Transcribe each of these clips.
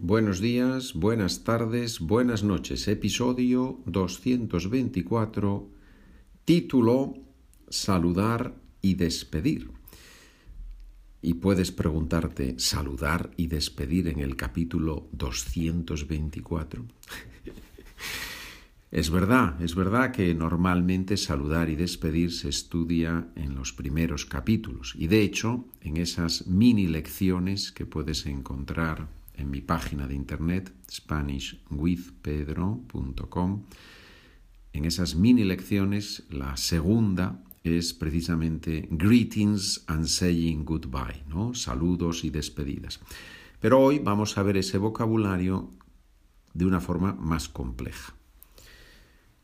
Buenos días, buenas tardes, buenas noches. Episodio 224, título Saludar y despedir. Y puedes preguntarte, ¿saludar y despedir en el capítulo 224? es verdad, es verdad que normalmente saludar y despedir se estudia en los primeros capítulos. Y de hecho, en esas mini lecciones que puedes encontrar en mi página de internet SpanishWithPedro.com. En esas mini lecciones, la segunda es precisamente greetings and saying goodbye, ¿no? Saludos y despedidas. Pero hoy vamos a ver ese vocabulario de una forma más compleja.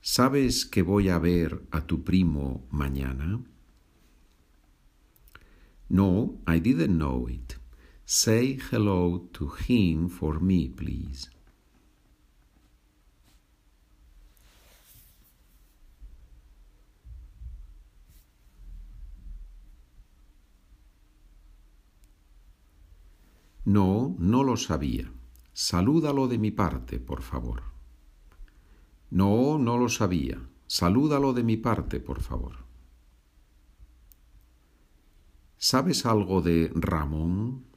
¿Sabes que voy a ver a tu primo mañana? No, I didn't know it. Say hello to him for me, please. No, no lo sabía. Salúdalo de mi parte, por favor. No, no lo sabía. Salúdalo de mi parte, por favor. ¿Sabes algo de Ramón?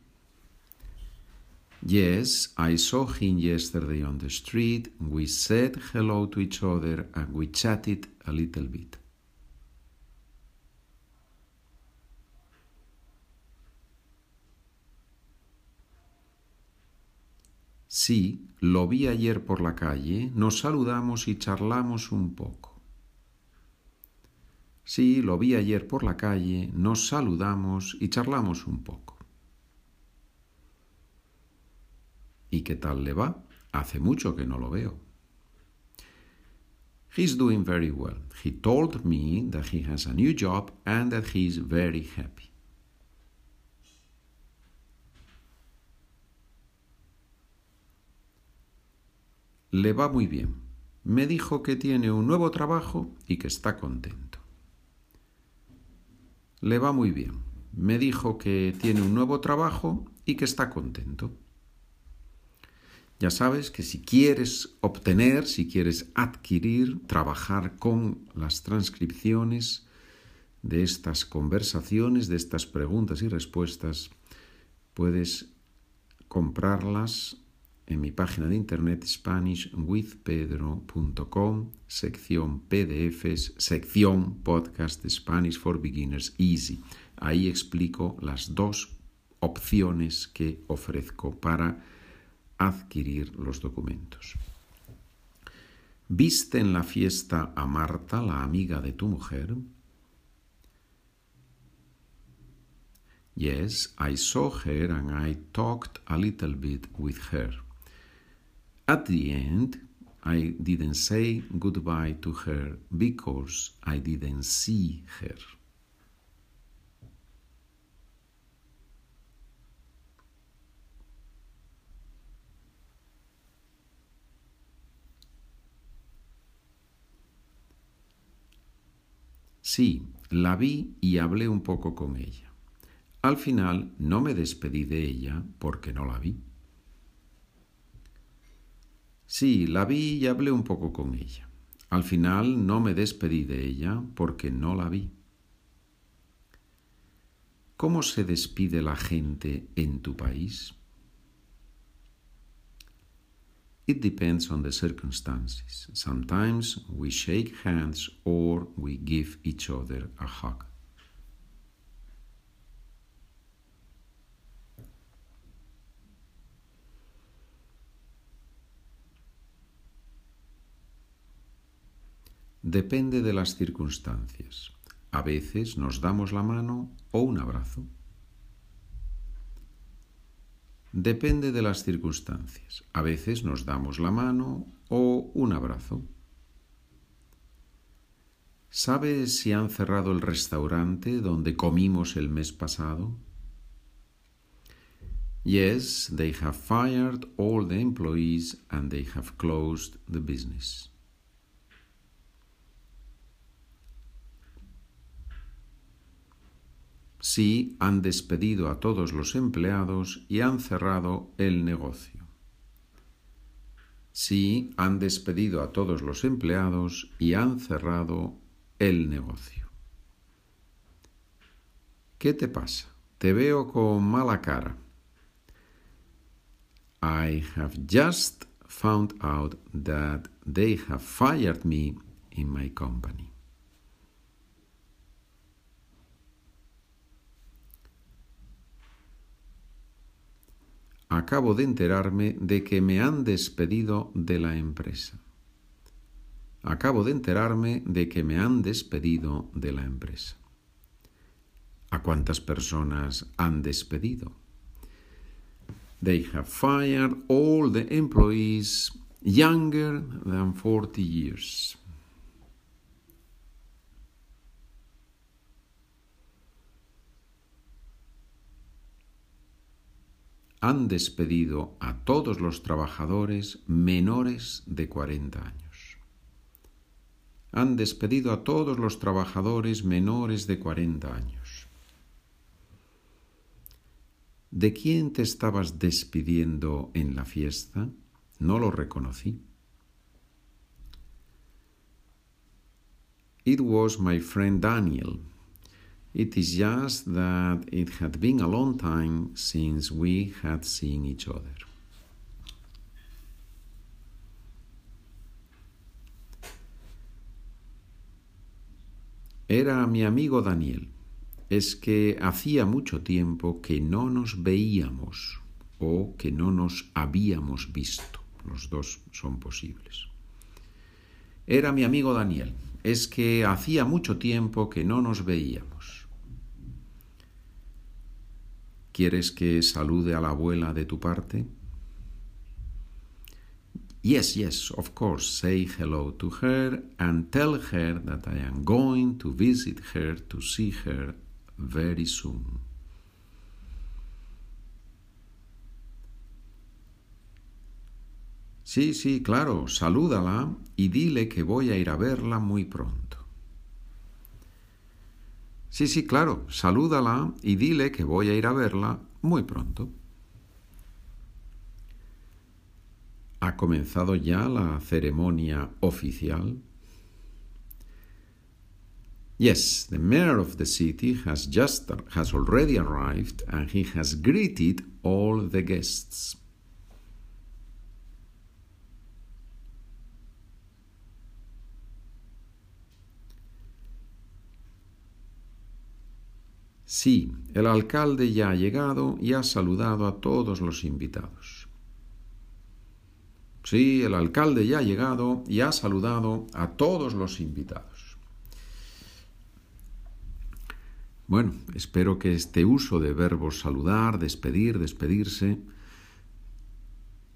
Yes, I saw him yesterday on the street. We said hello to each other and we chatted a little bit. Sí, lo vi ayer por la calle, nos saludamos y charlamos un poco. Sí, lo vi ayer por la calle, nos saludamos y charlamos un poco. ¿Y qué tal le va? Hace mucho que no lo veo. He's doing very well. He told me that he has a new job and that he is very happy. Le va muy bien. Me dijo que tiene un nuevo trabajo y que está contento. Le va muy bien. Me dijo que tiene un nuevo trabajo y que está contento. Ya sabes que si quieres obtener, si quieres adquirir, trabajar con las transcripciones de estas conversaciones, de estas preguntas y respuestas, puedes comprarlas en mi página de internet SpanishWithPedro.com, sección PDFs, sección podcast Spanish for Beginners Easy. Ahí explico las dos opciones que ofrezco para adquirir los documentos. ¿Viste en la fiesta a Marta, la amiga de tu mujer? Yes, I saw her and I talked a little bit with her. At the end, I didn't say goodbye to her because I didn't see her. Sí, la vi y hablé un poco con ella. Al final no me despedí de ella porque no la vi. Sí, la vi y hablé un poco con ella. Al final no me despedí de ella porque no la vi. ¿Cómo se despide la gente en tu país? It depends on the circumstances. Sometimes we shake hands or we give each other a hug. Depende de las circunstancias. A veces nos damos la mano o un abrazo. Depende de las circunstancias. A veces nos damos la mano o un abrazo. ¿Sabes si han cerrado el restaurante donde comimos el mes pasado? Yes, they have fired all the employees and they have closed the business. Sí, han despedido a todos los empleados y han cerrado el negocio. Sí, han despedido a todos los empleados y han cerrado el negocio. ¿Qué te pasa? Te veo con mala cara. I have just found out that they have fired me in my company. Acabo de enterarme de que me han despedido de la empresa. Acabo de enterarme de que me han despedido de la empresa. ¿A cuántas personas han despedido? They have fired all the employees younger than 40 years. Han despedido a todos los trabajadores menores de 40 años. Han despedido a todos los trabajadores menores de 40 años. ¿De quién te estabas despidiendo en la fiesta? No lo reconocí. It was my friend Daniel. It is just that it had been a long time since we had seen each other. Era mi amigo Daniel. Es que hacía mucho tiempo que no nos veíamos o que no nos habíamos visto. Los dos son posibles. Era mi amigo Daniel. Es que hacía mucho tiempo que no nos veíamos. ¿Quieres que salude a la abuela de tu parte? Yes, yes, of course. Say hello to her and tell her that I am going to visit her to see her very soon. Sí, sí, claro, salúdala y dile que voy a ir a verla muy pronto. Sí, sí, claro, salúdala y dile que voy a ir a verla muy pronto. ¿Ha comenzado ya la ceremonia oficial? Yes, the mayor of the city has just has already arrived and he has greeted all the guests. Sí, el alcalde ya ha llegado y ha saludado a todos los invitados. Sí, el alcalde ya ha llegado y ha saludado a todos los invitados. Bueno, espero que este uso de verbos saludar, despedir, despedirse,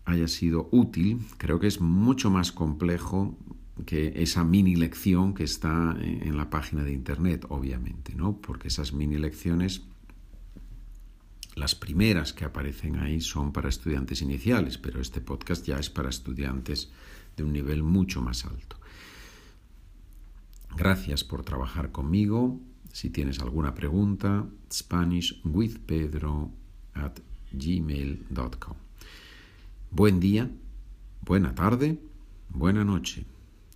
haya sido útil. Creo que es mucho más complejo que esa mini lección que está en la página de internet, obviamente, ¿no? Porque esas mini lecciones, las primeras que aparecen ahí son para estudiantes iniciales, pero este podcast ya es para estudiantes de un nivel mucho más alto. Gracias por trabajar conmigo. Si tienes alguna pregunta, SpanishWithPedro at gmail.com. Buen día, buena tarde, buena noche.